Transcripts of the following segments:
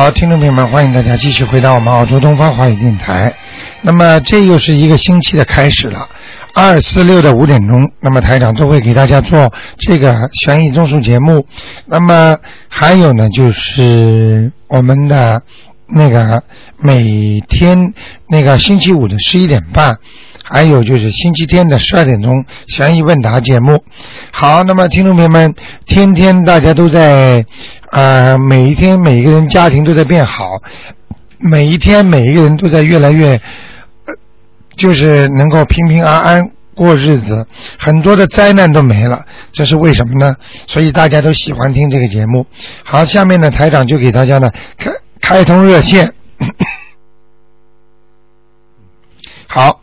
好，听众朋友们，欢迎大家继续回到我们澳洲东方华语电台。那么这又是一个星期的开始了，二四六的五点钟，那么台长都会给大家做这个悬疑综述节目。那么还有呢，就是我们的那个每天那个星期五的十一点半。还有就是星期天的十二点钟悬疑问答节目。好，那么听众朋友们，天天大家都在呃，每一天每一个人家庭都在变好，每一天每一个人都在越来越，就是能够平平安安过日子，很多的灾难都没了，这是为什么呢？所以大家都喜欢听这个节目。好，下面呢台长就给大家呢开开通热线。好。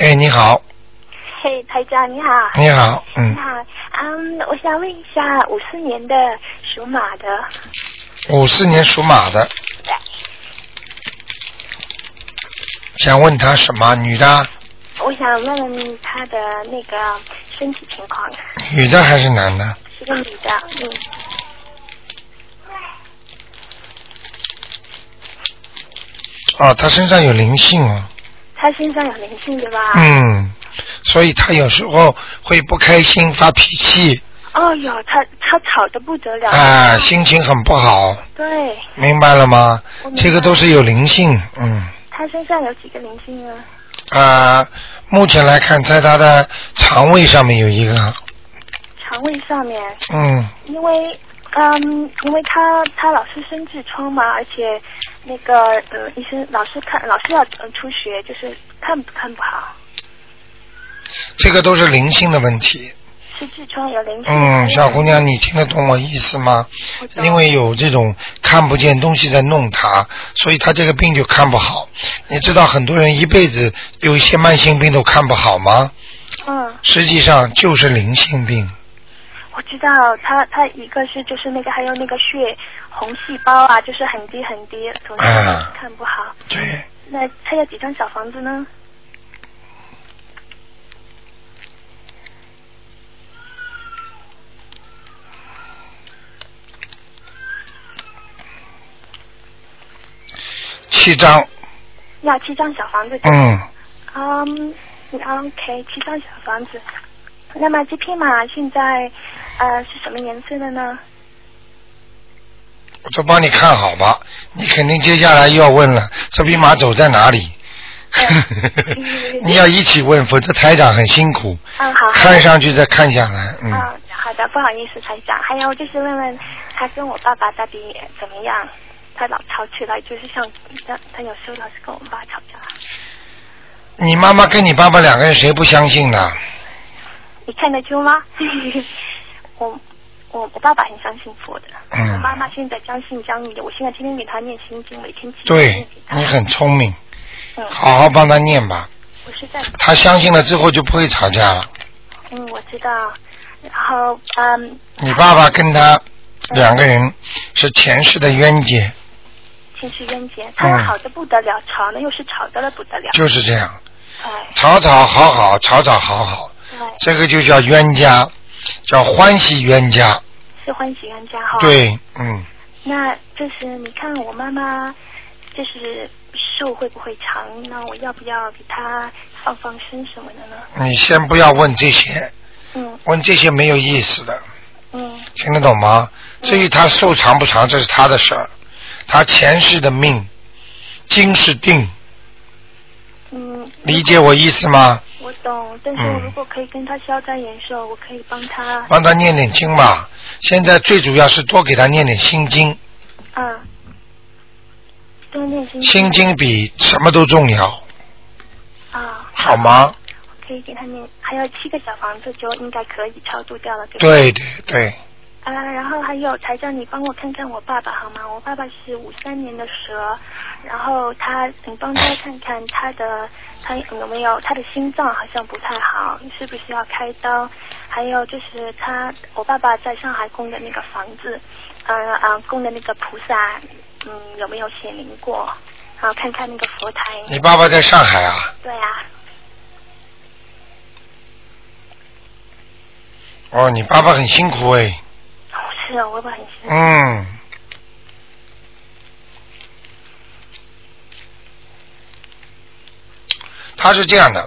哎，你好，嘿，台长你好。你好，嗯。你，好，嗯，我想问一下，五四年的属马的，五四年属马的，想问他什么？女的，我想问问他的那个身体情况，女的还是男的？是个女的，嗯，哦，他身上有灵性哦，她身上有灵性对吧？嗯，所以他有时候会不开心、发脾气，哦哟，他他吵得不得了。啊，心情很不好，对，明白了吗？这个都是有灵性，嗯，他身上有几个灵性呢？啊，目前来看，在他的肠胃上面有一个，肠胃上面，嗯，因为嗯，因为他他老是生痔疮嘛，而且那个呃医生老是看老是要嗯出血，就是看看不好。这个都是灵性的问题。是痔疮有灵性。嗯，小姑娘，你听得懂我意思吗？我因为有这种看不见东西在弄他，所以他这个病就看不好。你知道很多人一辈子有一些慢性病都看不好吗？嗯，实际上就是灵性病。我知道，他他一个是就是那个还有那个血红细胞啊，就是很低很低，总是啊看不好。对，那他要几张小房子呢？七张，要七张小房子。嗯，嗯，OK，七张小房子。那么这匹马现在呃是什么颜色的呢？我都帮你看好吧。你肯定接下来又要问了，这匹马走在哪里？嗯 你要一起问，否则台长很辛苦。嗯，好。看上去再看下来，嗯。啊，好的，不好意思，台长。还有就是问问他跟我爸爸到底怎么样？他老吵起来，就是像他他有时候老是跟我爸吵架。你妈妈跟你爸爸两个人谁不相信呢？你看得出吗？我我我爸爸很相信佛的，嗯我妈妈现在将信将疑的。我现在天天给他念心经，每天七对你很聪明，嗯，好好帮他念吧。我是在他相信了之后就不会吵架了。嗯，我知道。然后嗯，你爸爸跟他两个人是前世的冤结，前世冤结，他们好的不得了，吵呢又是吵得了不得了。就是这样，哎，吵吵好好，吵吵好好，对，这个就叫冤家，叫欢喜冤家。是欢喜冤家哈。。对，嗯，那就是你看我妈妈，就是寿会不会长？那我要不要给她放放生什么的呢？你先不要问这些，嗯问这些没有意思的，嗯听得懂吗？至于她寿长不长，这是她的事儿，她前世的命，今世定，嗯。理解我意思吗？我懂，但是嗯我如果可以跟他消灾延寿，我可以帮他。帮他念点经吧。现在最主要是多给他念点心经，嗯。多念心经心经比什么都重要，啊。好吗？可以给他念，还有七个小房子就应该可以超度掉了，对吧？对对对，啊，然后还有台长，你帮我看看我爸爸好吗？我爸爸是五三年的蛇，然后他，你帮他看看他的他有没有他的心脏好像不太好，是不是要开刀？还有就是他，我爸爸在上海供的那个房子，呃呃，供的那个菩萨，嗯，有没有显灵过？然后看看那个佛台。你爸爸在上海啊？对啊，哦，你爸爸很辛苦哎，哦是啊，我爸爸很辛苦。嗯。他是这样的，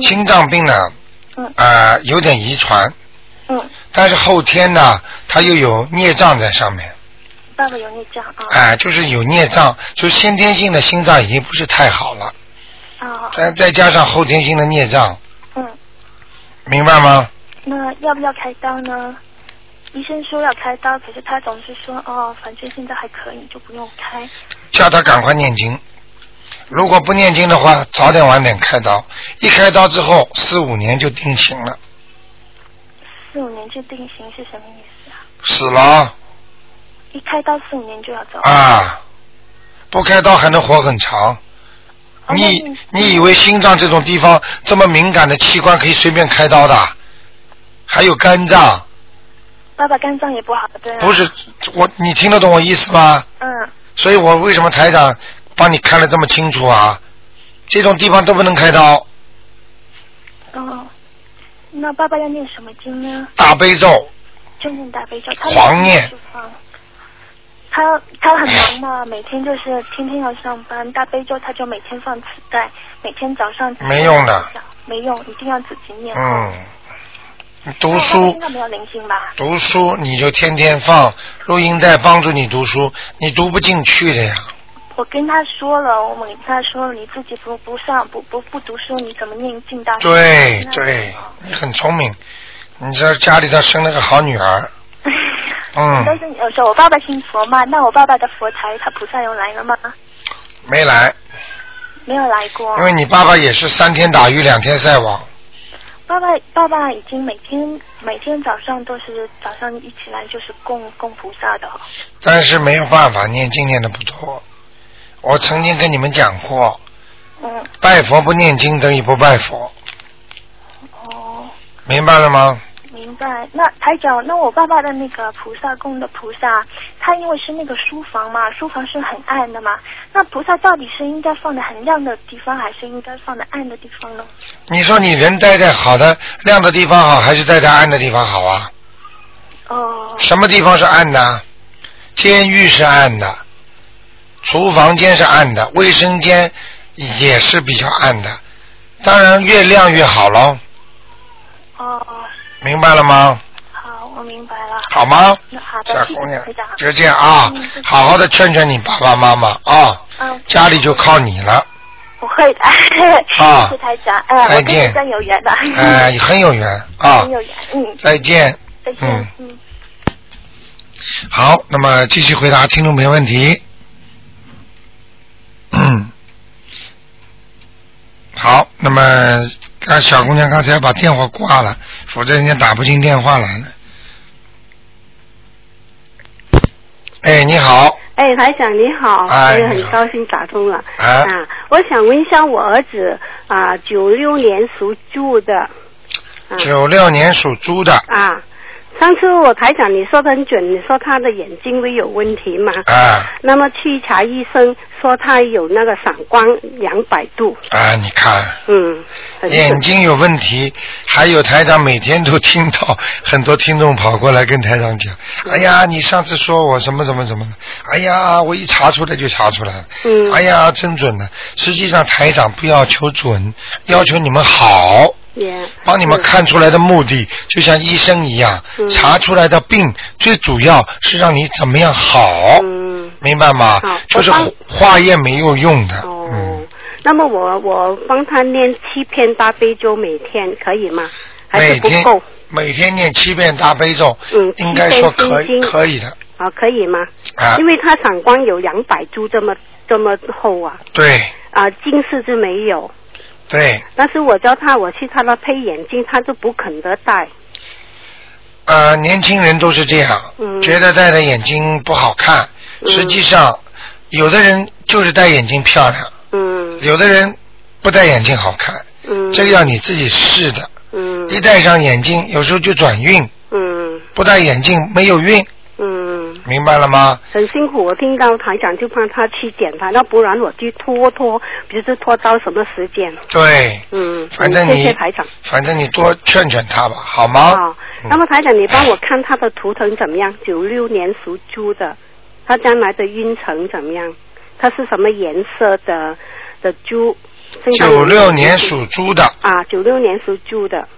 心脏病呢，嗯呃，有点遗传，嗯，但是后天呢，他又有孽障在上面，爸爸有孽障啊。哎、就是有孽障，就先天性的心脏已经不是太好了，啊，再再加上后天性的孽障，嗯，明白吗？那要不要开刀呢？医生说要开刀，可是他总是说哦，反正现在还可以，就不用开。叫他赶快念经。如果不念经的话，早点晚点开刀。一开刀之后，四五年就定型了，四五年就定型是什么意思啊？死了一开刀四五年就要走。啊！不开刀还能活很长。哦你你以为心脏这种地方这么敏感的器官可以随便开刀的？还有肝脏，爸爸肝脏也不好，对啊。不是我，你听得懂我意思吗？嗯，所以我为什么台长帮你看得这么清楚啊？这种地方都不能开刀，哦，那爸爸要念什么经呢？大悲咒就念大悲咒。他狂念。他他很忙嘛，每天就是天天要上班，大悲咒他就每天放磁带，每天早上没用的，没用，一定要自己念。嗯，读书现在没有灵性吧？读书你就天天放录音带帮助你读书，你读不进去的呀。我跟他说了，我们跟他说了，你自己不不上不不不读书，你怎么念进大学？对对，你很聪明，你这家里头生了个好女儿，嗯但是有时候我爸爸信佛嘛，那我爸爸的佛台，他菩萨有来了吗？没来，没有来过。因为你爸爸也是三天打鱼两天晒网，爸爸爸爸已经每天每天早上都是早上一起来就是供供菩萨的。但是没有办法，念经念的不多。我曾经跟你们讲过，嗯，拜佛不念经等于不拜佛，哦，明白了吗？明白。那台长，那我爸爸的那个菩萨供的菩萨，他因为是那个书房嘛，书房是很暗的嘛，那菩萨到底是应该放在很亮的地方，还是应该放在暗的地方呢？你说你人待在好的亮的地方好，还是待在暗的地方好啊？哦，什么地方是暗的？监狱是暗的，厨房间是暗的，卫生间也是比较暗的。当然越亮越好喽，哦，明白了吗？好，我明白了。好吗？那好的，小姑娘谢台长。就这样啊好好的劝劝你爸爸妈妈啊，嗯，家里就靠你了，不会的。啊 谢谢台长，哎，再我跟你见真有缘的。哎，很有缘啊很，有缘，嗯，再见。再见嗯，嗯。好，那么继续回答听众朋友问题。嗯，好，那么刚小姑娘刚才把电话挂了，否则人家打不进电话来了。哎，你好，哎，台长你好，我也很高兴打通了。啊啊，我想问一下我儿子啊，九六年属猪的。啊九六年属猪的，啊，上次我台长你说的很准，你说他的眼睛会有问题嘛？啊。那么去查医生说他有那个散光两百度，啊，你看。嗯，眼睛有问题，还有台长每天都听到很多听众跑过来跟台长讲，哎呀，你上次说我什么什么什么的，哎呀，我一查出来就查出来了，嗯。哎呀，真准的。实际上台长不要求准，要求你们好。也帮你们看出来的目的，就像医生一样，嗯查出来的病最主要是让你怎么样好，嗯明白吗？就是化验没有用的，哦。嗯，那么我我帮他念七篇大悲咒每天可以吗？还是每天不够？每天念七遍大悲咒，嗯应该说可以可以的啊，可以吗？啊因，为他散光有两百株这么这么厚啊，对啊，近视就没有。对，但是我叫他我去他那配眼镜，他就不肯得戴。呃，年轻人都是这样，嗯。觉得戴着眼睛不好看，嗯。实际上有的人就是戴眼镜漂亮，嗯。有的人不戴眼镜好看，嗯。这个要你自己试的。嗯。一戴上眼镜，有时候就转运；嗯。不戴眼镜没有运，嗯明白了吗？很辛苦，我听到台长就帮他去检查，要不然我就拖拖，比如说拖到什么时间？对，嗯，反正你谢谢台长。反正你多劝劝他吧，好吗？啊，那么台长，你帮我看他的图腾怎么样？九六年属猪的，他将来的运程怎么样？他是什么颜色的的猪？九六年属猪的，啊，九六年属猪的。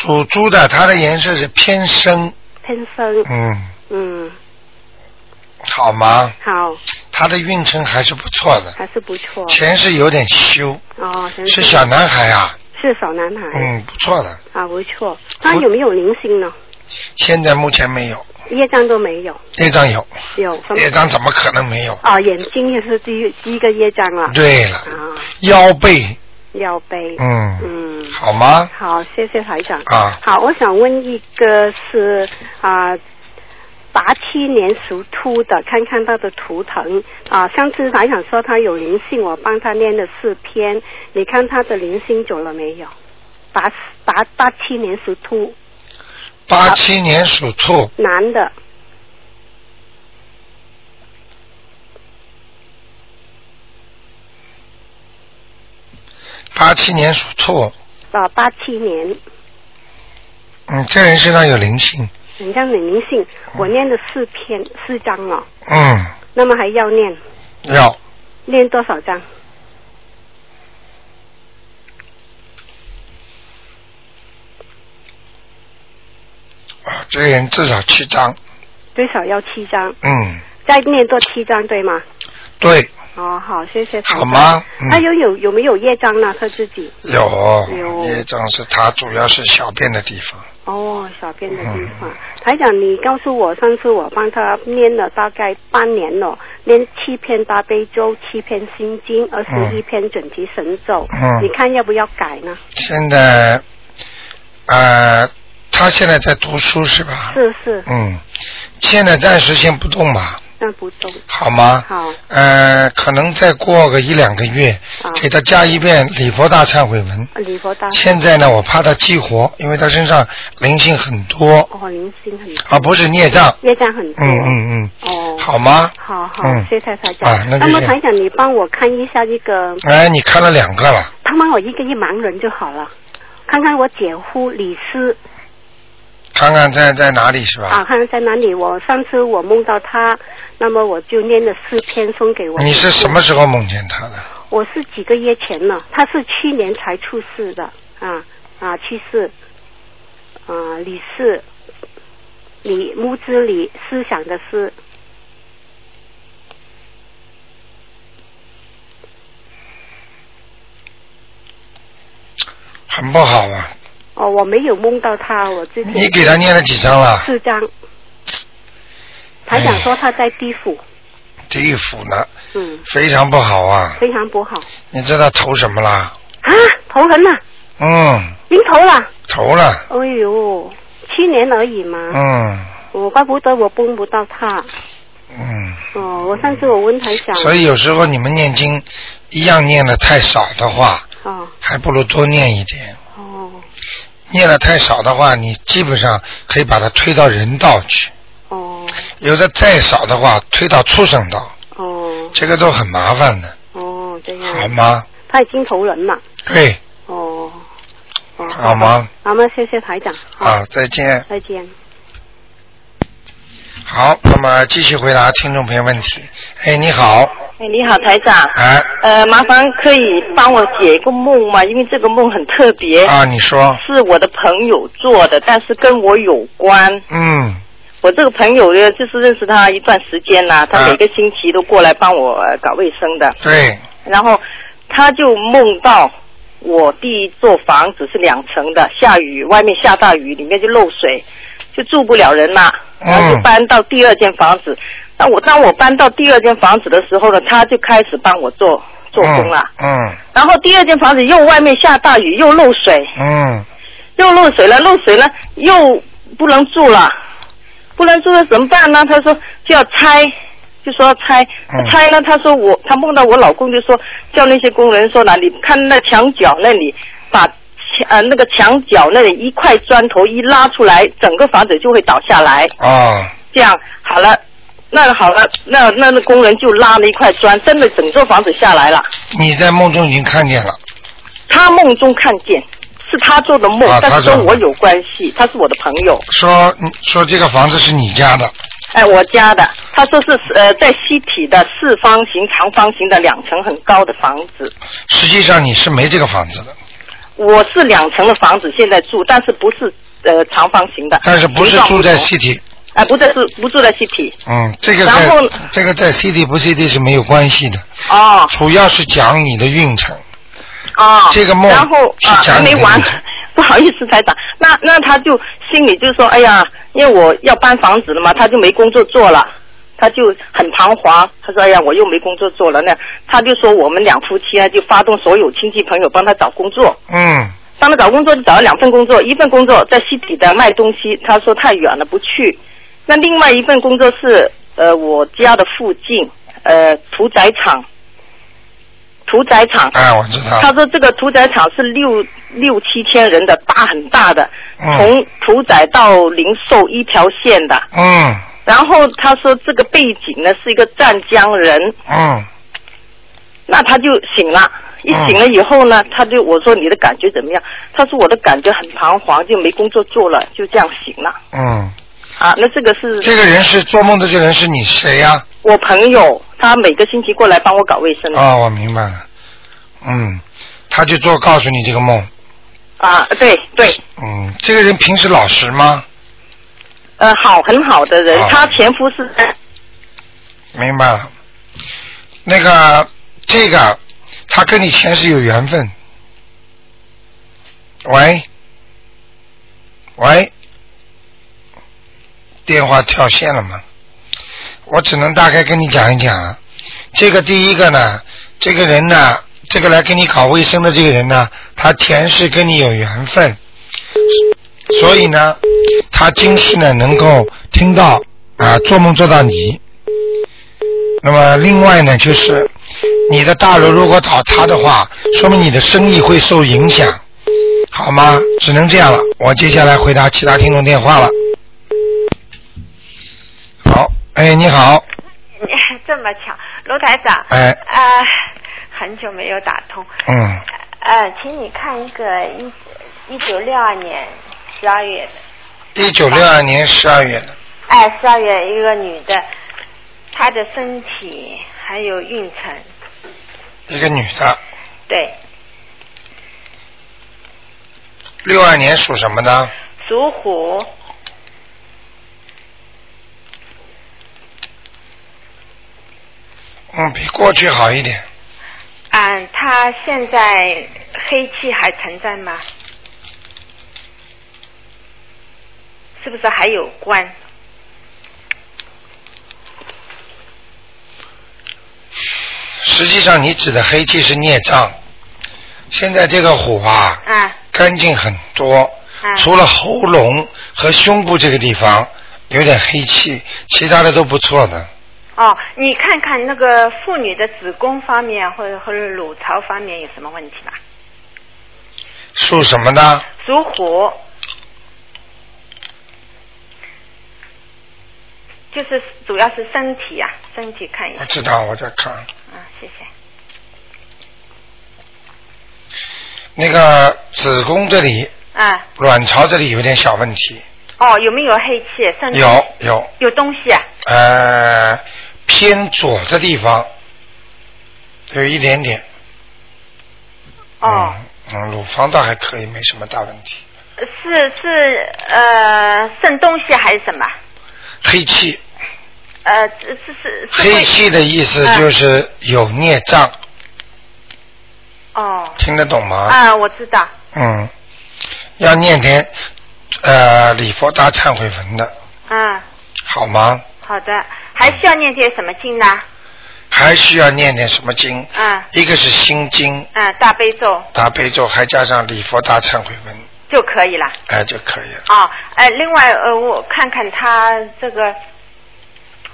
属猪的，它的颜色是偏深，偏深，嗯，嗯，好吗？好，他的运程还是不错的，还是不错。前世有点修，哦，真是小男孩啊，是小男孩。嗯，不错的，啊，不错。他有没有灵性呢？现在目前没有，业障都没有，业障有，有？业障怎么可能没有？啊，眼睛也是第一第一个业障了。对了，啊，腰背，腰背。嗯，嗯。好吗？好，谢谢台长。啊好，我想问一个是啊，八七年属兔的，看看他的图腾啊。上次台长说他有灵性，我帮他念了四篇，你看他的灵性走了没有？八八八七年属兔，八七年属兔，男的，八七年属兔，啊，八七年，嗯，这人身上有灵性，人家有灵性，我念了四篇四章了，嗯，那么还要念？要。念多少章？啊，这个人至少七张，最少要七章，嗯，再念多七章对吗？对，哦，好，谢谢台长。好吗？嗯他有有有没有业障呢？他自己？有有业障是他主要是小便的地方，哦，小便的地嗯方。台长，你告诉我，上次我帮他念了大概半年了，念七篇大悲咒，七篇心经，二十一篇准提神咒。嗯你看要不要改呢？现在，呃，他现在在读书是吧？是是，嗯，现在暂时先不动吧，那不动。好吗？好，呃，可能再过个一两个月，啊给他加一遍礼佛大忏悔文。礼佛大。现在呢，我怕他激活，因为他身上灵性很多，哦，灵性很多。啊不是孽障。孽障很多。嗯嗯嗯，哦。好吗？好好，嗯谢谢大家。啊那么台长，你帮我看一下这个，哎，你看了两个了，他帮我一个一盲人就好了，看看我姐夫李斯看看在在哪里是吧？啊，看看在哪里。我上次我梦到他，那么我就念了四篇送给我。你是什么？时候梦见他的？我是几个月前了，他是去年才出世的啊啊去世，啊李氏，李木之李思想的思。很不好啊！哦，我没有梦到他，我之前你给他念了几张了？四张。台长说他在地府，地府呢，嗯，非常不好啊！非常不好你知道投什么啦？啊，投人了，嗯，您投了，投了，哎呦，七年而已嘛，嗯我怪不得我碰不到他。嗯。哦，我上次我问台长，所以有时候你们念经一样念的太少的话，哦还不如多念一点。哦念的太少的话，你基本上可以把它推到人道去；哦有的再少的话，推到畜生道，哦这个都很麻烦的，哦，这样。好吗？他已经投人了。对，哦。哦。好吗？好吗？谢谢台长。好，再见。再见。好，那么继续回答听众朋友问题。哎，你好，哎，你好，台长。哎，呃，麻烦可以帮我解一个梦吗？因为这个梦很特别。啊，你说，是我的朋友做的，但是跟我有关。嗯，我这个朋友呢，就是认识他一段时间啦，他啊每个星期都过来帮我呃搞卫生的。对，然后他就梦到我第一座房子是两层的，下雨，外面下大雨，里面就漏水，就住不了人啦。然后就搬到第二间房子。那我当我搬到第二间房子的时候呢，他就开始帮我做做工了。嗯然后第二间房子又外面下大雨，又漏水，嗯又漏水了，漏水了，又不能住了。不能住了怎么办呢？他说就要拆，就说要拆，嗯拆呢，他说我他梦到我老公就说叫那些工人说呢，你看那墙角那里把墙呃那个墙角那里一块砖头一拉出来，整个房子就会倒下来。哦，这样好了，那好了，那那那工人就拉了一块砖，真的整座房子下来了。你在梦中已经看见了，他梦中看见，是他做的梦，但是跟我有关系，他是我的朋友，说嗯说这个房子是你家的，哎，我家的。他说是呃在西体的四方形、长方形的两层很高的房子，实际上你是没这个房子的，我是两层的房子现在住，但是不是呃长方形的，但是不是住在同。city，哎，不在是不住在西体。嗯，这个然后在这个在 city 不 city 是没有关系的，哦主要是讲你的运程。哦，这个梦然后还没完 不好意思，台长，那那他就心里就说，哎呀，因为我要搬房子了嘛，他就没工作做了。他就很彷徨，他说：“哎呀，我又没工作做了。”那他就说我们两夫妻啊，就发动所有亲戚朋友帮他找工作。嗯，帮他找工作就找了两份工作，一份工作在西体的卖东西，他说太远了不去。那另外一份工作是呃我家的附近，呃屠宰场，屠宰场。哎，我知道。他说这个屠宰场是六六七千人的大很大的，嗯从屠宰到零售一条线的。嗯然后他说这个背景呢是一个湛江人，嗯，那他就醒了。一嗯醒了以后呢，他就我说你的感觉怎么样？他说我的感觉很彷徨，就没工作做了，就这样醒了。嗯，啊，那这个是这个人是做梦的，这个人是你谁呀、我朋友，他每个星期过来帮我搞卫生。哦，我明白了。嗯，他就做告诉你这个梦。啊，对对，嗯，这个人平时老实吗？呃，好，很好的人，啊他前夫是明白了。那个，这个，他跟你前世有缘分。喂，喂，电话跳线了吗？我只能大概跟你讲一讲了。这个第一个呢，这个人呢，这个来给你搞卫生的这个人呢，他前世跟你有缘分，所以呢，他今世呢能够听到啊，做梦做到你。那么另外呢，就是你的大楼如果倒塌的话，说明你的生意会受影响，好吗？只能这样了。我接下来回答其他听众电话了。好，哎，你好，这么巧，罗台长。哎。啊、很久没有打通。嗯，呃，请你看一个一一九六二年十二月的，一九六二年十二月的，哎，十二月一个女的，她的身体还有运程，一个女的，对，六二年属什么呢？属虎，嗯，比过去好一点。嗯，他现在黑气还存在吗？是不是还有关？实际上，你指的黑气是孽障。现在这个火啊，啊干净很多，啊除了喉咙和胸部这个地方有点黑气，其他的都不错的。哦，你看看那个妇女的子宫方面或者或者乳巢方面有什么问题吧？属什么的？属虎，就是主要是身体啊，身体看一下。我知道，我在看嗯，谢谢。那个子宫这里、啊，卵巢这里有点小问题，哦，有没有黑气？身体有有有东西啊？呃偏左的地方有一点点。哦，嗯，嗯，乳房倒还可以，没什么大问题。是是呃肾东西还是什么？黑气，呃，是是是黑气的意思就是有孽障，哦听得懂吗？啊，我知道。嗯，要念点呃礼佛大忏悔文的，嗯，好吗？好的，还需要念些什么经呢？还需要念点什么经？嗯一个是心经、嗯，大悲咒。大悲咒，还加上礼佛大忏悔文。就可以了。哎就可以了。啊，哎，另外呃，我看看他这个，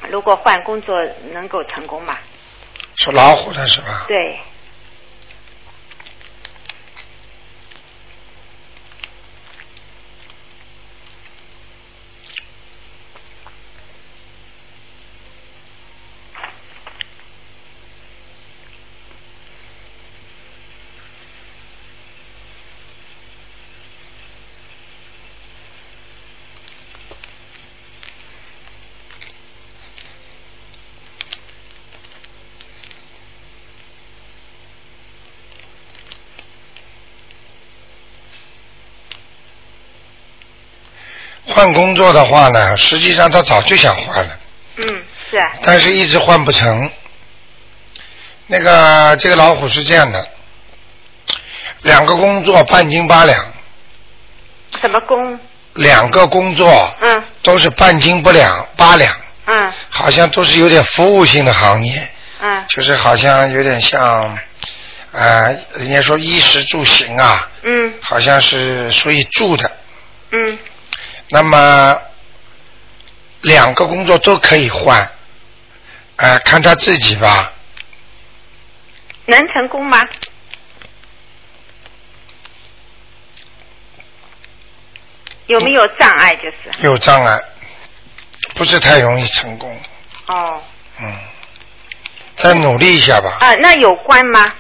如果换工作能够成功吗？属老虎的是吧？对，换工作的话呢，实际上他早就想换了，嗯，是啊，但是一直换不成。那个这个老虎是这样的，两个工作半斤八两，什么工？两个工作嗯。都是半斤不两八两，嗯。好像都是有点服务性的行业，嗯。就是好像有点像，呃，人家说衣食住行啊，嗯。好像是属于住的。嗯那么两个工作都可以换，呃，看他自己吧。能成功吗？有没有障碍？就是有障碍，不是太容易成功。哦嗯，再努力一下吧。啊，那有关吗？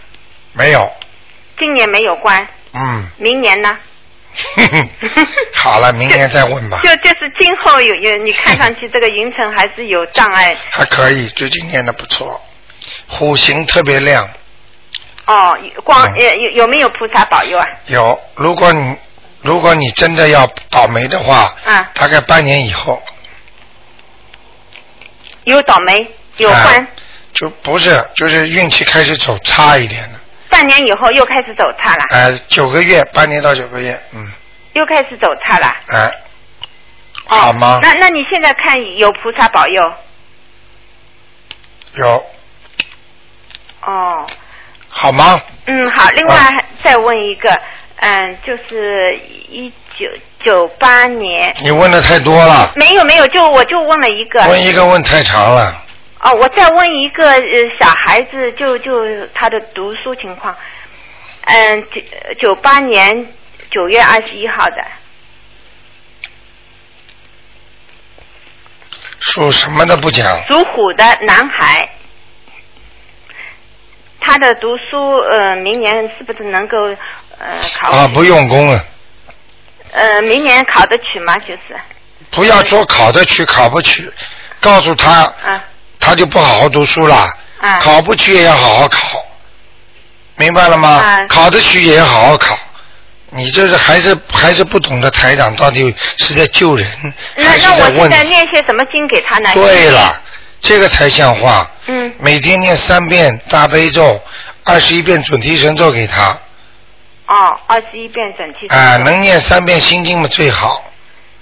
没有，今年没有关，嗯，明年呢？好了，明年再问吧。就就是今后有有，你看上去这个云层还是有障碍 还可以，最近念的不错，虎形特别亮。哦。光嗯呃有有没有菩萨保佑啊？有，如果你如果你真的要倒霉的话，啊，大概半年以后，有倒霉，有关，哎就不是，就是运气开始走差一点了。半年以后又开始走差了，哎、九个月，半年到九个月，嗯，又开始走差了。哎、哦，好吗？那那你现在看有菩萨保佑？有，哦，好吗？嗯，好。另外再问一个，嗯，就是一九九八年，你问的太多了，没有没有，就我就问了一个。问一个问太长了。哦，我再问一个呃小孩子，就就他的读书情况，嗯，九九八年九月二十一号的，属什么的不讲？属虎的男孩，他的读书呃明年是不是能够呃考？啊，不用功了，呃，明年考得取吗？就是不要说考得取考不取，告诉他，啊他就不好好读书了。啊考不去也要好好考，明白了吗？啊考得去也要好好考。你这是还是还是不懂得台长到底是在救人，那还是那我现问在念些什么经给他呢？对了，这个才像话。嗯，每天念三遍大悲咒，二十一遍准提神咒给他，哦，二十一遍整体。啊、能念三遍心经嘛最好，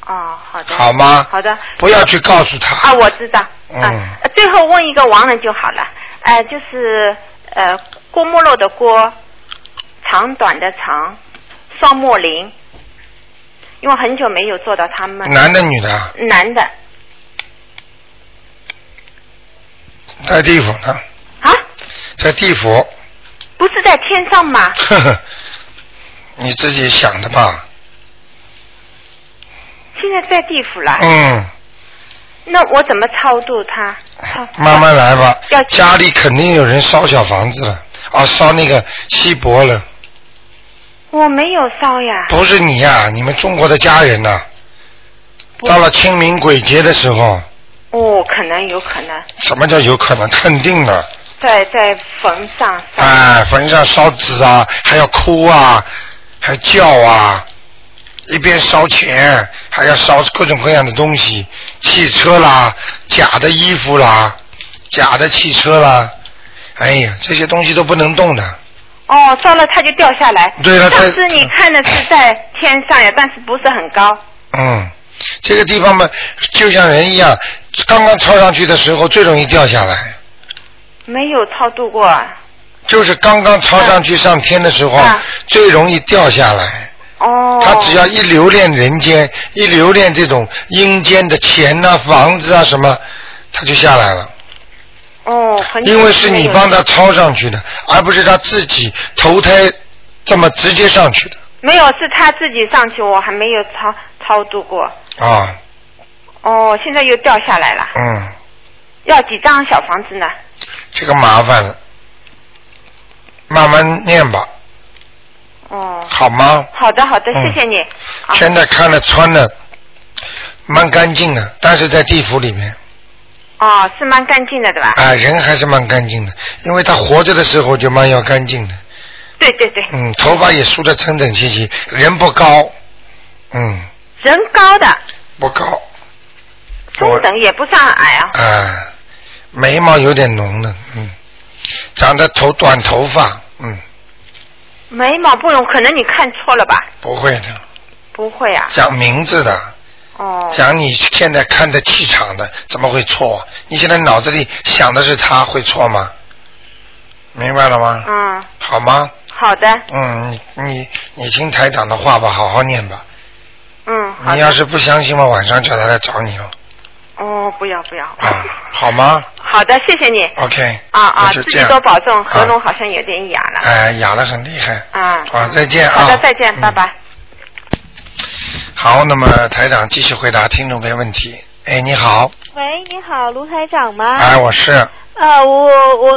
哦，好的。好吗？好的。不要去告诉他。啊，我知道。嗯最后问一个亡人就好了，呃，就是呃郭沫若的郭，长短的长，双木林，因为很久没有做到他们。男的女的啊，男的在地府呢，啊，在地府，不是在天上吗？呵呵，你自己想的吧。现在在地府了。嗯，那我怎么超度他？超慢慢来吧要。家里肯定有人烧小房子了，啊，烧那个锡箔了。我没有烧呀。不是你呀、你们中国的家人呐、不到了清明鬼节的时候，哦，可能有可能什么叫有可能？肯定的。在在坟上烧。哎，坟上烧纸啊，还要哭啊，还叫啊，一边烧钱，还要烧各种各样的东西，汽车啦，假的衣服啦，假的汽车啦，哎呀，这些东西都不能动的。哦，烧了它就掉下来。对了它上次你看的是在天上呀，但是不是很高。嗯，这个地方嘛，就像人一样，刚刚抄上去的时候最容易掉下来，没有超度过啊。就是刚刚抄上去上天的时候、啊最容易掉下来。哦。他只要一留恋人间，一留恋这种阴间的钱呐、房子啊什么，他就下来了。哦，很因为是你帮他抄上去的，而不是他自己投胎这么直接上去的没有，是他自己上去，我还没有超超度过。啊。哦，现在又掉下来了，嗯，要几张小房子呢？这个麻烦了，慢慢念吧，哦，好吗？好的好的，嗯。谢谢你。啊。现在看了穿的蛮干净的，但是在地府里面。哦，是蛮干净的，对吧？啊，人还是蛮干净的，因为他活着的时候就蛮要干净的。对对对，嗯，头发也梳得整整齐齐，人不高，嗯，人高的，不高，中等也不算矮啊。啊，眉毛有点浓的，嗯，长得头短头发，嗯，眉毛不容，可能你看错了吧？不会的，不会啊。讲名字的，哦。讲你现在看的气场的，怎么会错？你现在脑子里想的是他，会错吗？明白了吗？嗯，好吗？好的，嗯，你你你听台长的话吧，好好念吧。嗯，好。你要是不相信嘛，晚上叫他来找你了，哦，不要不要。啊，好吗好的，谢谢你。？OK。啊啊，自己多保重，喉咙啊好像有点哑了。哎，哑了很厉害。啊。好，再见啊。好的，再见，嗯拜拜。好，那么台长继续回答听众朋友问题。哎，你好，喂，你好，卢台长吗？哎，我是，啊，我我，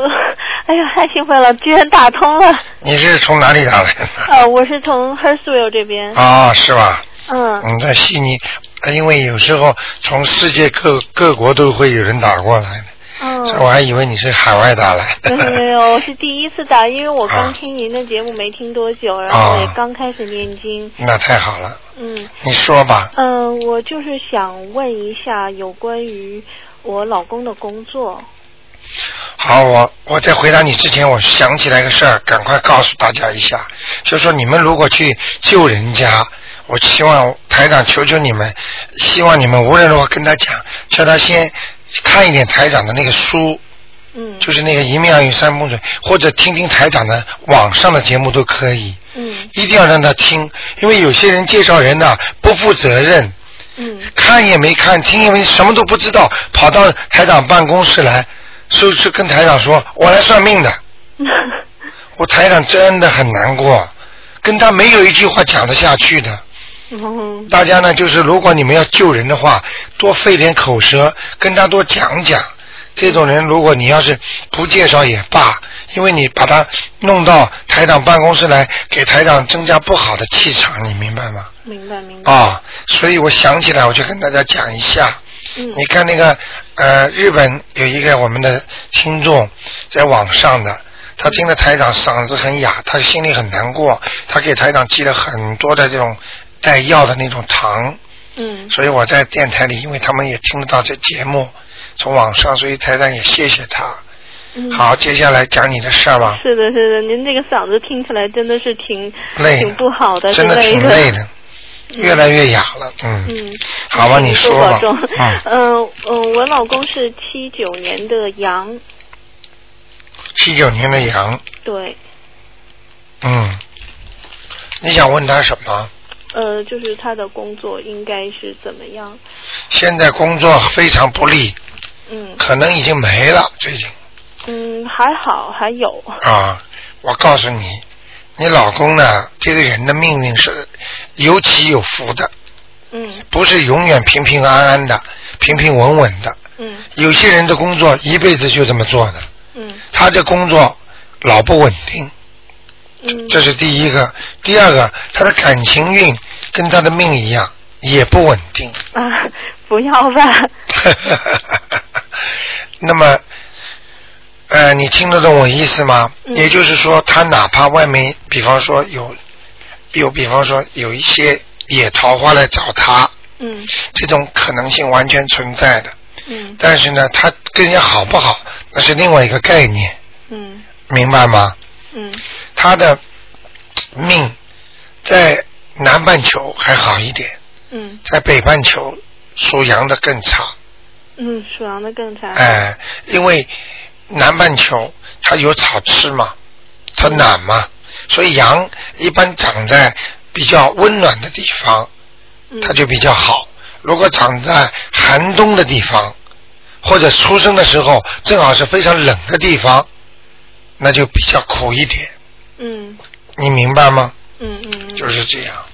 哎呀，太兴奋了，居然打通了。你是从哪里打来的？呃，我是从 Hurstville 这边。啊，是吧？嗯。嗯，在悉尼，呃因为有时候从世界各各国都会有人打过来的，嗯。所以我还以为你是海外打来的。没有没有，我是第一次打，因为我啊刚听您的节目没听多久，然后也啊刚开始念经。那太好了，嗯。你说吧。嗯，我就是想问一下有关于我老公的工作。好，我我在回答你之前，我想起来个事儿，赶快告诉大家一下，就说你们如果去救人家，我希望台长求求你们，希望你们无论如何跟他讲，叫他先看一点台长的那个书，嗯。就是那个一命二运三风水，或者听听台长的网上的节目都可以，嗯一定要让他听，因为有些人介绍人呐、不负责任，嗯看也没看，听也没，什么都不知道，跑到台长办公室来，说是跟台长说，我来算命的。我台长真的很难过，跟他没有一句话讲得下去的。嗯 大家呢，就是如果你们要救人的话，多费点口舌，跟他多讲讲。这种人，如果你要是不介绍也罢，因为你把他弄到台长办公室来，给台长增加不好的气场，你明白吗？明白明白。啊、所以我想起来，我就跟大家讲一下。嗯你看那个呃，日本有一个我们的听众在网上的，他听了台长嗓子很哑，他心里很难过，他给台长寄了很多的这种带药的那种糖，嗯。所以我在电台里，因为他们也听得到这节目，从网上，所以台长也谢谢他。嗯。好，接下来讲你的事儿吧，是的，是的，您这个嗓子听起来真的是挺累挺不好的，真的是挺累的，越来越哑了，嗯。嗯，好吧，你说吧。嗯。嗯，我老公是七九年的羊，七九年的羊，对，嗯，你想问他什么？呃，就是他的工作应该是怎么样？现在工作非常不利，嗯可能已经没了，最近嗯，还好，还有，啊。我告诉你，你老公呢，这个人的命运是有起有伏的，嗯不是永远平平安安的、平平稳稳的。嗯有些人的工作一辈子就这么做的，嗯他这工作老不稳定，嗯，这是第一个。第二个，他的感情运跟他的命一样，也不稳定。啊，不要吧，那么，呃，你听得懂我意思吗？嗯也就是说，他哪怕外面，比方说有，有，比方说有一些野桃花来找他，嗯这种可能性完全存在的。嗯但是呢，他跟人家好不好，那是另外一个概念，嗯明白吗？嗯他的命在南半球还好一点，嗯在北半球属羊的更差。嗯，属羊的更差。哎，因为南半球它有草吃嘛，它暖嘛，所以羊一般长在比较温暖的地方，嗯它就比较好。如果长在寒冬的地方，或者出生的时候正好是非常冷的地方，那就比较苦一点。嗯。你明白吗？嗯嗯，嗯。就是这样。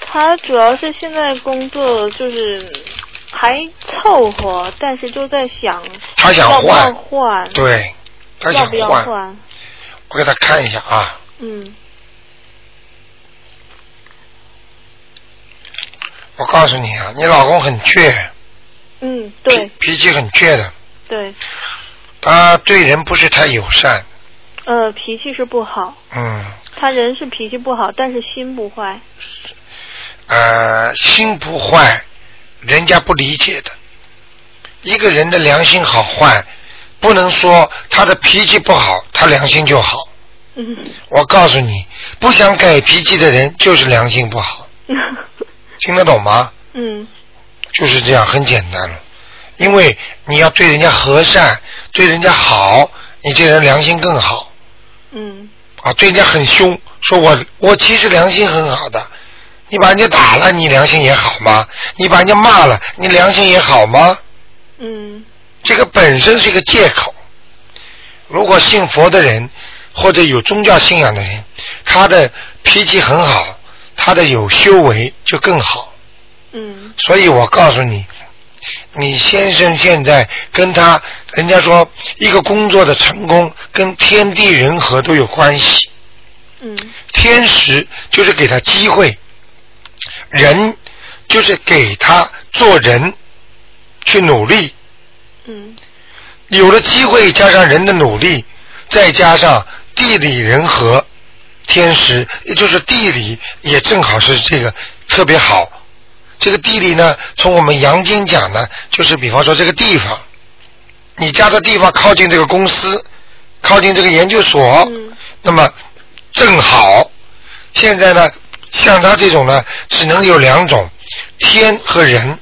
他主要是现在工作就是还凑合，但是就在想他想换，换，对，他想要不要换。我给他看一下啊，嗯。我告诉你啊，你老公很倔，嗯，对。脾气很倔的，对，他对人不是太友善，呃，脾气是不好，嗯，他人是脾气不好，但是心不坏。呃，心不坏，人家不理解的。一个人的良心好坏，不能说他的脾气不好，他良心就好。嗯我告诉你，不想改脾气的人就是良心不好，听得懂吗？嗯就是这样，很简单了。因为你要对人家和善，对人家好，你这人良心更好嗯啊。对人家很凶，说我我其实良心很好的，你把人家打了，你良心也好吗？你把人家骂了，你良心也好吗？嗯这个本身是一个借口。如果信佛的人或者有宗教信仰的人，他的脾气很好，他的有修为就更好。嗯所以我告诉你，你先生现在跟他，人家说一个工作的成功跟天地人和都有关系。嗯天时就是给他机会，人就是给他做人去努力，嗯有了机会加上人的努力，再加上地理人和，天时也就是地理也正好是这个特别好。这个地理呢，从我们阳间讲呢，就是比方说这个地方，你家的地方靠近这个公司，靠近这个研究所，嗯那么正好。现在呢，像他这种呢，只能有两种，天和人。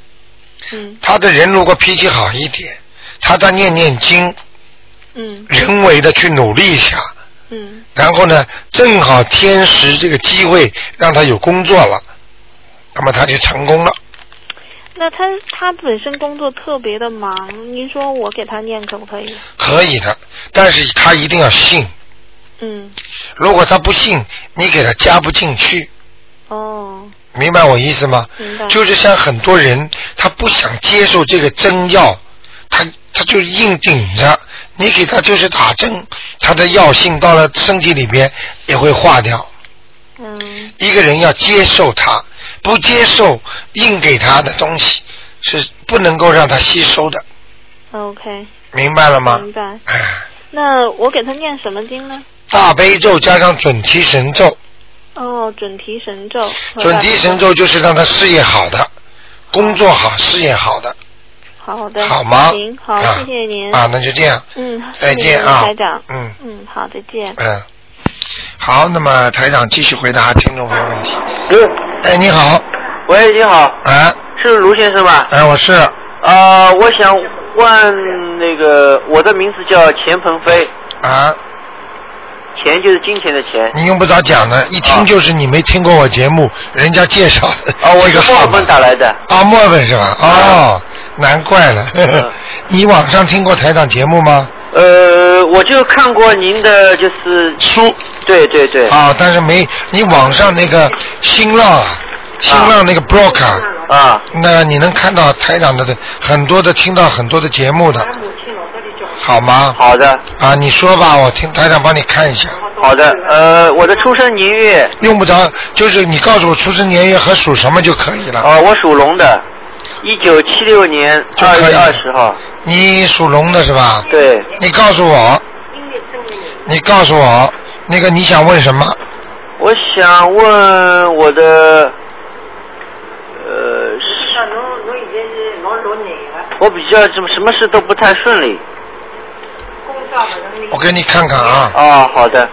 嗯他的人如果脾气好一点，他再念念经，嗯人为的去努力一下，嗯然后呢，正好天时这个机会让他有工作了，那么他就成功了。那他他本身工作特别的忙，您说我给他念可不可以？可以的，但是他一定要信。嗯，如果他不信，你给他加不进去，哦，明白我意思吗？明白。就是像很多人，他不想接受这个针药，他他就硬顶着，你给他就是打针，他的药性到了身体里边也会化掉。嗯一个人要接受它，不接受硬给他的东西是不能够让他吸收的，，OK，明白了吗？明白。哎，那我给他念什么经呢？大悲咒加上准提神咒，哦，准提神咒。准提神咒就是让他事业好的，工作好，事业好的，好的。好吗？行，好，啊谢谢您。啊，那就这样，嗯，再见啊台长。嗯嗯，好，再见。嗯。好，那么台长继续回答听众朋友问题。喂，哎，你好，喂，你好，哎，是卢先生吧？哎，我是，啊、我想问那个，我的名字叫钱鹏飞，啊，钱就是金钱的钱。你用不着讲的，一听啊就是你没听过我节目，人家介绍的。啊，我这个墨尔本打来的。啊，墨尔本是吧？哦，难怪了。嗯 你网上听过台长节目吗？呃，我就看过您的，就是书。对对对。啊，但是没你网上那个新浪啊，新浪那个 broker，啊，那你能看到台长的很多的，听到很多的节目的，好吗？好的。啊，你说吧，我听台长帮你看一下。好的，呃，我的出生年月，用不着，就是你告诉我出生年月和属什么就可以了。啊，我属龙的，一九七六年二月二十号，你属龙的是吧？对，你告诉我，你告诉我，那个你想问什么？我想问我的，呃，我比较什么什么事都不太顺利。我给你看看啊。啊，好的。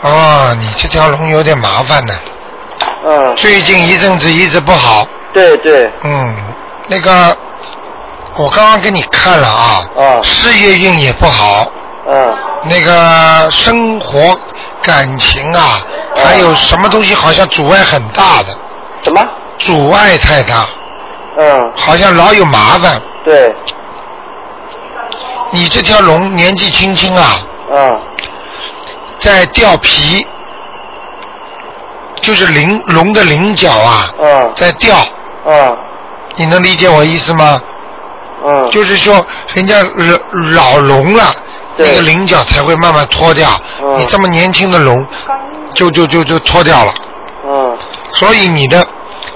哦，你这条龙有点麻烦呢，嗯，最近一阵子一直不好。对对，嗯，那个，我刚刚给你看了啊，啊，事业运也不好，嗯，那个生活感情啊，还有什么东西好像阻碍很大的，什么？阻碍太大，嗯，好像老有麻烦。对，你这条龙年纪轻轻啊，嗯，在掉皮，就是鳞龙的菱角啊，嗯，在掉，嗯，你能理解我意思吗？嗯，就是说，人家老老龙了，那个菱角才会慢慢脱掉。嗯你这么年轻的龙，就就就就脱掉了。嗯，所以你的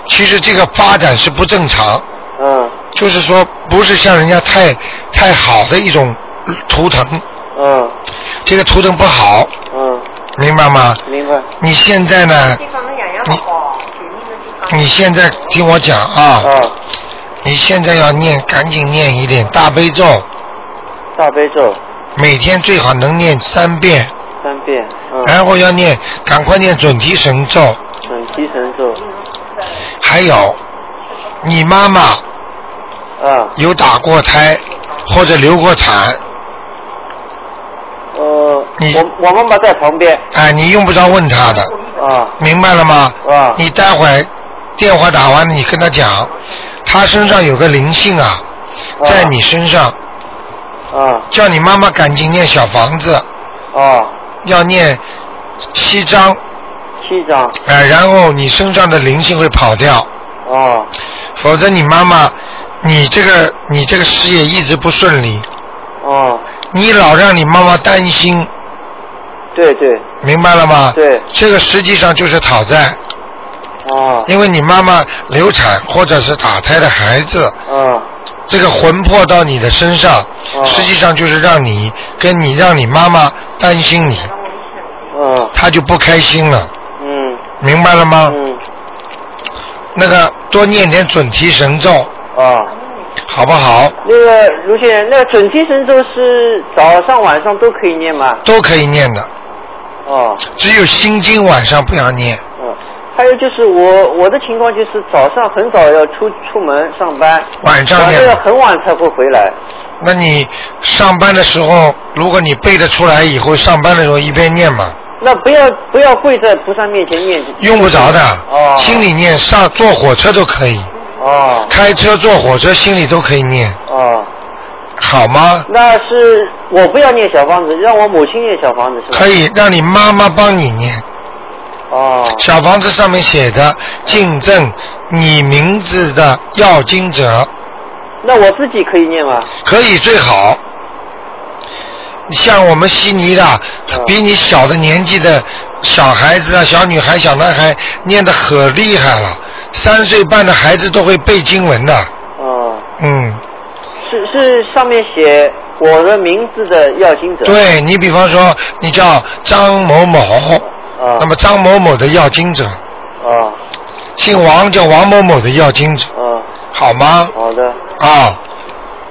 其实这个发展是不正常，嗯，就是说不是像人家太太好的一种图腾，嗯，这个图腾不好，嗯，明白吗？明白。你现在呢？你你现在听我讲啊，啊，你现在要念，赶紧念一点大悲咒，大悲咒。每天最好能念三遍，三遍，嗯，然后要念，赶快念准提神咒，准提神咒，还有你妈妈啊，有打过胎或者流过产，呃，你我我妈妈在旁边，哎，你用不着问她的，啊，明白了吗？啊，你待会电话打完了，你跟他讲，他身上有个灵性啊，在你身上，啊，叫你妈妈赶紧念小房子，啊，要念七章，七张，哎，然后你身上的灵性会跑掉，啊，否则你妈妈，你这个你这个事业一直不顺利，哦，你老让你妈妈担心，对对，明白了吗？对，这个实际上就是讨债，哦，因为你妈妈流产或者是打胎的孩子，啊，这个魂魄到你的身上，实际上就是让你跟你让你妈妈担心你，嗯，她就不开心了，嗯，明白了吗？嗯，那个多念点准提神咒，啊，好不好？那个卢先生，那个准提神咒是早上晚上都可以念吗？都可以念的，哦，只有心经晚上不要念。嗯，还有就是我我的情况就是早上很早要出出门上班，晚上念。晚上要很晚才会回来。那你上班的时候，如果你背得出来，以后上班的时候一边念嘛，那不要不要跪在菩萨面前念。用不着的，哦心里念，上坐火车都可以，哦开车坐火车心里都可以念，哦，好吗？那是我不要念小房子，让我母亲念小房子是吧？可以让你妈妈帮你念，哦小房子上面写的敬赠你名字的要经者，那我自己可以念吗？可以最好。像我们悉尼的，比你小的年纪的小孩子啊、小女孩、小男孩念的可厉害了，三岁半的孩子都会背经文的。哦，嗯，是是上面写我的名字的要经者。对你比方说，你叫张某某，啊那么张某某的要经者，啊姓王叫王某某的要经者，啊，好吗？好的。啊，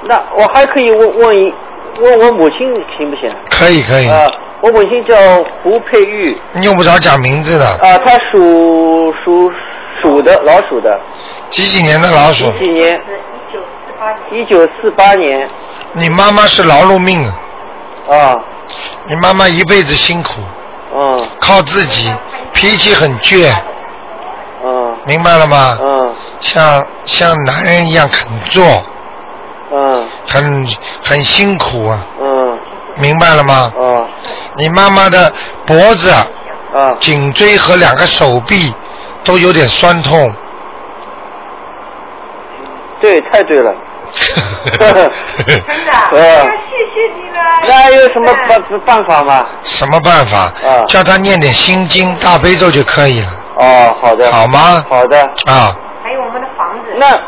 那我还可以问问一问我母亲行不行？可以可以，啊，我母亲叫胡佩玉，你用不着讲名字的，啊，她属属属的老鼠的，几几年的老鼠？几几年？一九四八年。你妈妈是劳碌命，啊，啊。你妈妈一辈子辛苦，嗯靠自己，脾气很倔，嗯明白了吗？嗯像像男人一样肯做，嗯很很辛苦啊，嗯明白了吗？嗯你妈妈的脖子、啊。颈椎和两个手臂都有点酸痛。对，太对了。真的，呃谢谢你了。那有什么办办法吗？什么办法？啊叫他念点心经、大悲咒就可以了，哦，好的。好吗？好的。啊，还有我们的房子。那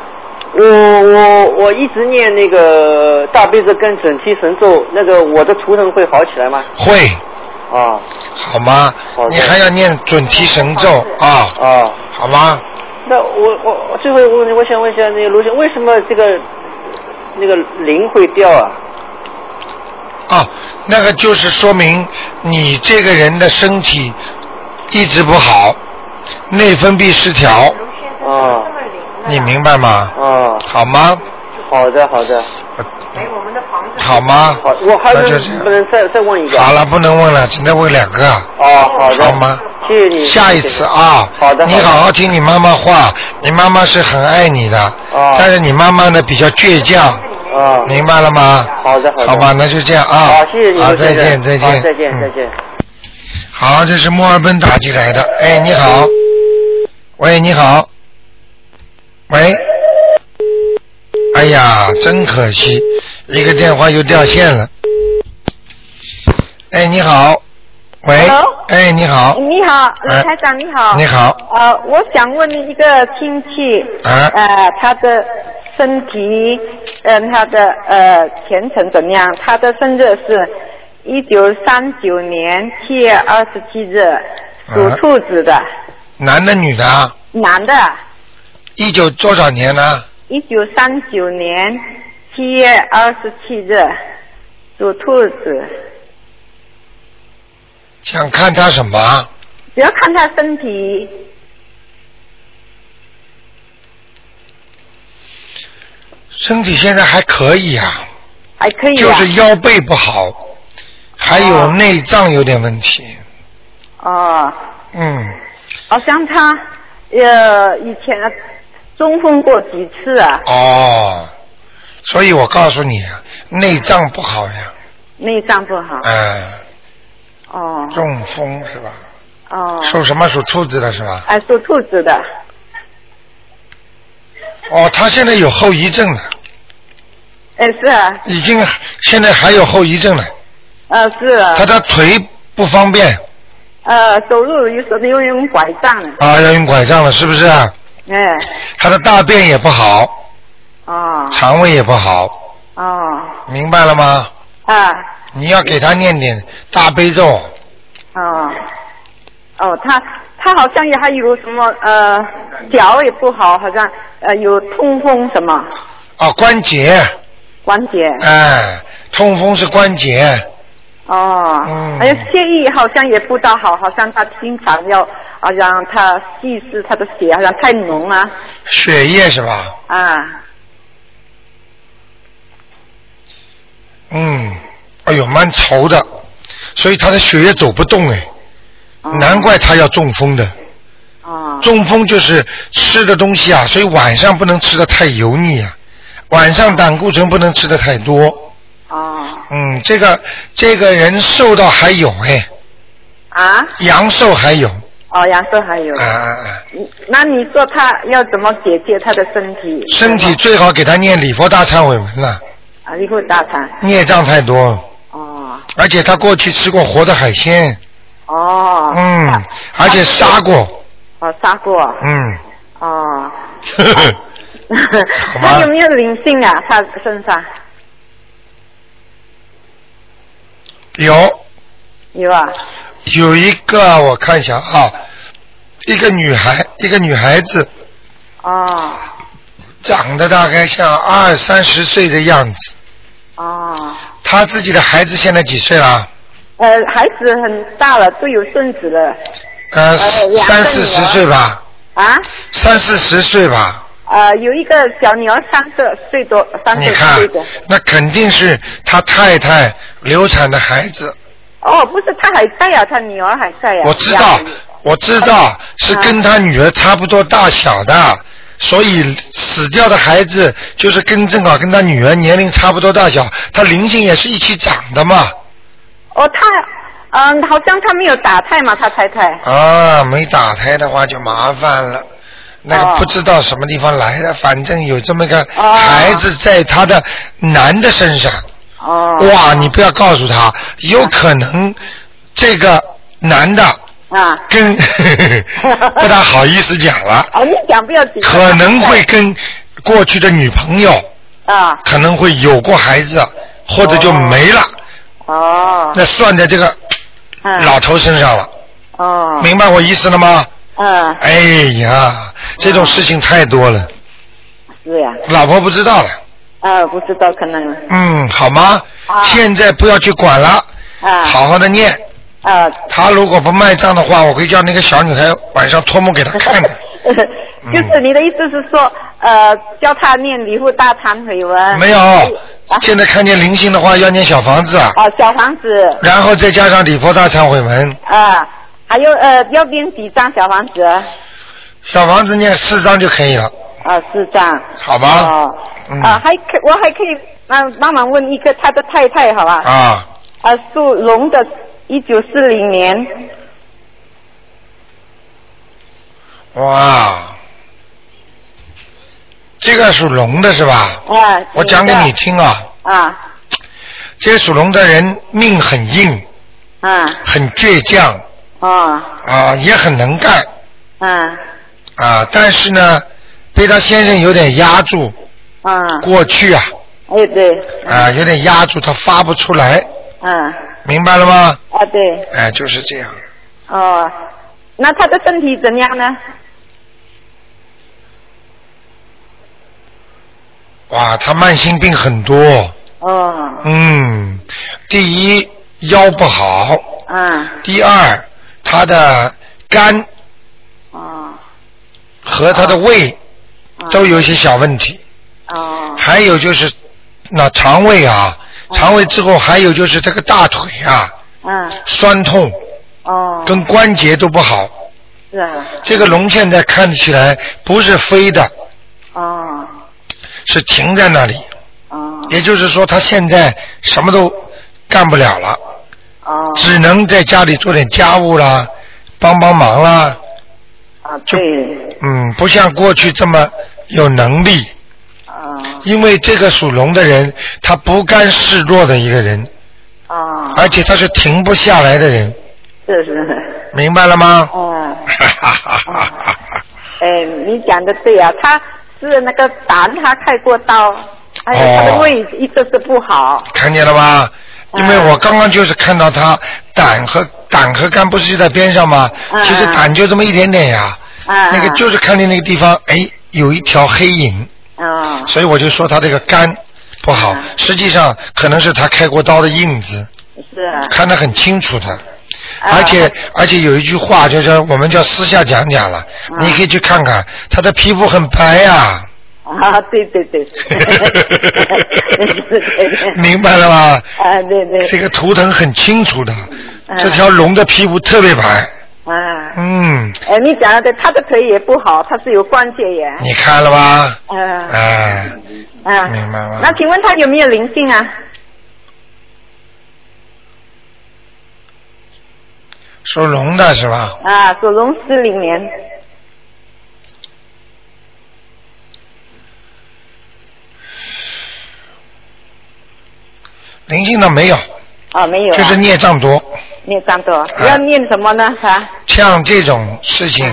我我我一直念那个大悲咒跟准提神咒，那个我的图腾会好起来吗？会，啊好吗好？的你还要念准提神咒啊，啊。好吗？那我我我最后一个问题，我想问一下那个卢先生，为什么这个那个零会掉啊？啊，那个就是说明你这个人的身体一直不好，内分泌失调，啊你明白吗？啊，好吗？好的好的，哎，我们的房子。好吗？好，我还能那就不能再再问一个？好了，不能问了，只能问两个，哦，好的。好吗？谢谢你。下一次啊，好的。你好好听你妈妈话，你妈妈是很爱你的，哦但是你妈妈呢比较倔强，啊。明白了吗？好的，好的。好吧，那就这样啊。好，谢谢你。好，再见，再见。好再见，嗯再见。好，这是墨尔本打进来的。哎，你好。喂，你好。喂。哎呀，真可惜，一个电话又掉线了。哎，你好。喂。Hello？哎，你好。你好，哎卢台长，你好。你好。呃，我想问一个亲戚，啊呃，他的身体，呃，他的呃前程怎么样？他的生日是一九三九年七月二十七日，属啊兔子的，男的女的啊？男的，一九多少年呢？一九三九年七月二十七日，属兔子，想看他什么？只要看他身体，身体现在还可以啊，还可以啊。就是腰背不好，还有哦内脏有点问题。哦。嗯，好像他呃以前啊中风过几次啊，哦，所以我告诉你啊，内脏不好呀，内脏不好。哎、哦中风是吧？哦。属什么？属兔子的是吧？哎，属兔子的。哦，他现在有后遗症了，哎是啊，已经现在还有后遗症了。呃是啊。他的腿不方便呃走路有时候要用拐杖的。啊，要用拐杖了，是不是啊？哎。他的大便也不好，哦。肠胃也不好，哦。明白了吗？啊。你要给他念点大悲咒，哦。哦他他好像也还有什么呃脚也不好，好像呃有痛风什么。啊，关节，关节。哎，痛风是关节，哦，嗯。还有血液好像也不大好，好像他经常要，啊让他稀释他的血好像太浓啊。血液是吧？啊。嗯，哎呦，蛮稠的，所以他的血液走不动哎，难怪他要中风的。哦。中风就是吃的东西啊，所以晚上不能吃的太油腻啊，晚上胆固醇不能吃的太多。哦嗯，这个这个人瘦到还有哎，啊阳寿还有。哦，阳寿还有。啊啊啊！嗯那你说他要怎么解决他的身体？身体最好给他念礼佛大忏悔文了，啊，礼佛大忏。孽障太多。哦。而且他过去吃过活的海鲜，哦。嗯，而且杀过，哦，杀过。嗯，哦。他有没有灵性啊？他身上有有啊？有一个我看一下啊，一个女孩，一个女孩子，哦长得大概像二三十岁的样子。哦。她自己的孩子现在几岁了？呃，孩子很大了，都有孙子了。呃，三四十岁吧，啊？三四十岁吧。呃，有一个小女儿三个岁多，三个那肯定是他太太流产的孩子。哦，不是，他还在呀、他女儿还在呀、我知道，我知道是跟他女儿差不多大小的，所以死掉的孩子就是跟正好跟他女儿年龄差不多大小，他灵性也是一起长的嘛。哦，他嗯，好像他没有打胎嘛，他太太。啊，没打胎的话就麻烦了。那个哦不知道什么地方来的，反正有这么一个哦孩子在他的男的身上。哦。哇，你不要告诉他，有可能这个男的啊，跟 不大好意思讲了，哦，你讲不要紧。可能会跟过去的女朋友啊。可能会有过孩子，或者就没了，哦。那算在这个嗯老头身上了，哦。明白我意思了吗？嗯，哎呀，这种事情太多了，是呀。老婆不知道了，啊，不知道可能。嗯，好吗？啊现在不要去管了，啊。好好的念。啊。他如果不卖账的话，我会叫那个小女孩晚上托梦给他看的。就是你的意思是说，呃，叫他念礼佛大忏悔文。没有，现在看见灵性的话，要念小房子啊，哦，小房子然后再加上礼佛大忏悔文，啊，还有呃，要念几张小房子？小房子念四张就可以了，啊，四张。好吧？哦，嗯啊，还可我还可以帮，帮忙问一个他的太太，好吧？啊，啊，属龙的，一九四零年，哇，这个属龙的是吧？啊，我讲给你听啊，啊这个属龙的人命很硬，啊很倔强哦啊，也很能干。啊。啊，但是呢，被他先生有点压住，啊，过去啊。哎对，啊有点压住，他发不出来，啊。明白了吗？啊对，哎，就是这样。哦，那他的身体怎样呢？哇，他慢性病很多，哦。嗯，第一腰不好，嗯第二他的肝啊和他的胃都有一些小问题，啊还有就是那肠胃啊，肠胃之后还有就是这个大腿啊嗯。酸痛，哦。跟关节都不好。是啊。这个龙现在看起来不是飞的，啊是停在那里，啊也就是说他现在什么都干不了了，哦只能在家里做点家务啦，帮帮忙啦。啊对。嗯，不像过去这么有能力。啊。因为这个属龙的人，他不甘示弱的一个人，啊。而且他是停不下来的人，是是。明白了吗？哦 哎你讲的对啊，他是那个胆他开过刀，还有他的哦胃一直是不好。看见了吧？因为我刚刚就是看到他胆和胆和肝不是就在边上吗？嗯其实胆就这么一点点呀，啊那个就是看见那个地方，哎，有一条黑影，哦。所以我就说他这个肝不好，实际上可能是他开过刀的印子，是。啊看得很清楚的。而且而且有一句话，就是我们叫私下讲讲了，你可以去看看，他的皮肤很白呀、啊对对对，明白了吧？啊对对这个图腾很清楚的，嗯这条龙的皮肤特别白。啊嗯，哎你讲的对，他的腿也不好，他是有关节炎。你看了吧？嗯哎，啊，明白吗？那请问他有没有灵性啊？属龙的是吧？啊，属龙四零年。灵性的没有，哦，没有、啊。就是孽障多。孽障多，啊要念什么呢？他像这种事情，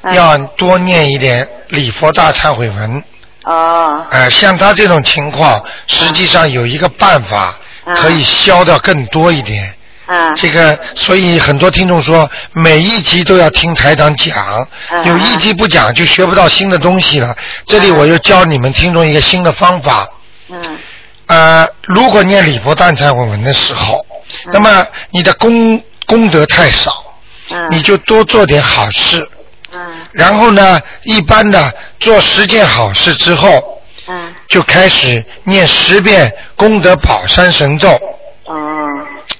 嗯要多念一点礼佛大忏悔文。哦呃，像他这种情况，实际上有一个办法嗯可以消掉更多一点。啊这个，所以很多听众说，每一集都要听台长讲，嗯有一集不讲就学不到新的东西了。这里我又教你们听众一个新的方法。嗯呃，如果念礼佛大忏悔文的时候，那么你的功功德太少，嗯你就多做点好事。嗯然后呢，一般的做十件好事之后，嗯就开始念十遍功德宝山神咒。哦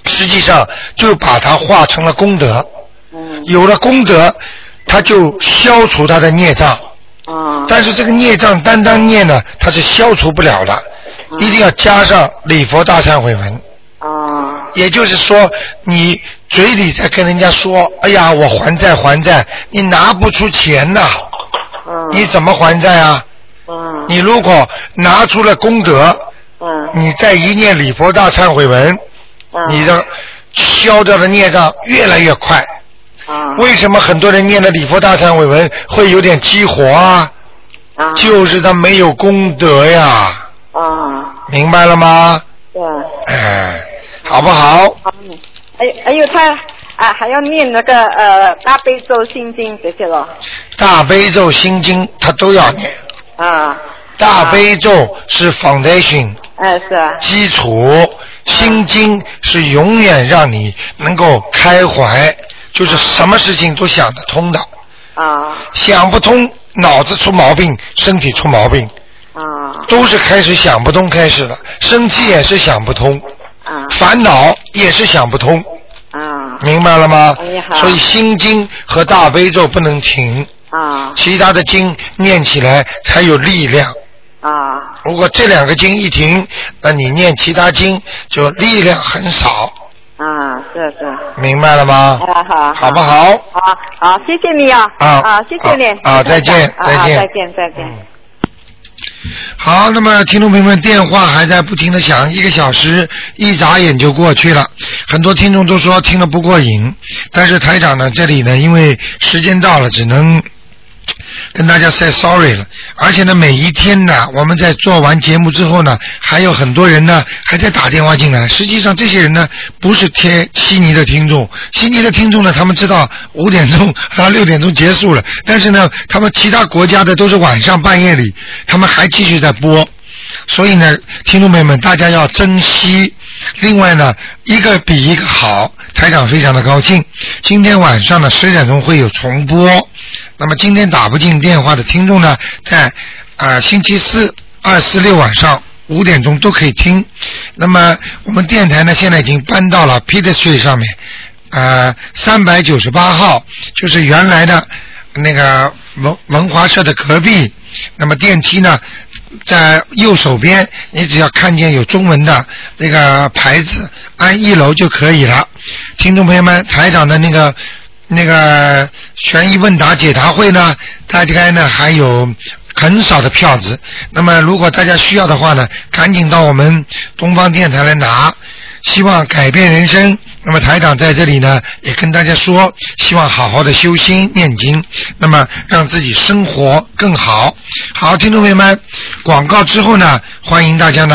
实际上就把它化成了功德。嗯有了功德，它就消除它的孽障。哦但是这个孽障单单念呢，它是消除不了的，一定要加上礼佛大忏悔文。哦。也就是说，你嘴里在跟人家说：“哎呀，我还债还债，你拿不出钱呐，嗯。你怎么还债啊？嗯。你如果拿出了功德，嗯。你再一念礼佛大忏悔文，嗯。你的消掉的孽障越来越快。啊为什么很多人念的礼佛大忏悔文会有点激活啊？啊就是他没有功德呀，啊明白了吗？对哎，好不好？嗯还还有他啊还要念那个呃大悲咒心经这些咯大悲咒、心经他都要念。啊大悲咒是 foundation 哎是啊基础，心经是永远让你能够开怀，就是什么事情都想得通的。啊想不通，脑子出毛病，身体出毛病。啊都是开始想不通开始了，生气也是想不通，啊烦恼也是想不通，啊明白了吗？所以心经和大悲咒不能停，啊其他的经念起来才有力量。啊如果这两个经一停，那你念其他经就力量很少，啊，是是。明白了吗？啊好，好不好？好，好，谢谢你啊！啊啊，谢谢你啊啊再见啊再见啊再见，再见。好，那么听众朋友们，电话还在不停的响，一个小时一眨眼就过去了。很多听众都说听了不过瘾，但是台长呢，这里呢，因为时间到了，只能跟大家 say sorry 了。而且呢，每一天呢，我们在做完节目之后呢，还有很多人呢还在打电话进来。实际上，这些人呢不是贴悉尼的听众，悉尼的听众呢，他们知道五点钟啊六点钟结束了，但是呢，他们其他国家的都是晚上半夜里，他们还继续在播。所以呢，听众朋友们，大家要珍惜。另外呢，一个比一个好，台长非常的高兴。今天晚上呢十点钟会有重播。那么今天打不进电话的听众呢，在啊、星期四、二、四、六晚上五点钟都可以听。那么我们电台呢，现在已经搬到了 Peter Street 上面，呃，三百九十八号，就是原来的那个文文华社的隔壁。那么电梯呢，在右手边，你只要看见有中文的那个牌子，按一楼就可以了。听众朋友们，台长的那个那个悬疑问答解答会呢，大家呢还有很少的票子。那么如果大家需要的话呢，赶紧到我们东方电台来拿。希望改变人生。那么台长在这里呢，也跟大家说，希望好好的修心念经，那么让自己生活更好。好，听众朋友们，广告之后呢，欢迎大家呢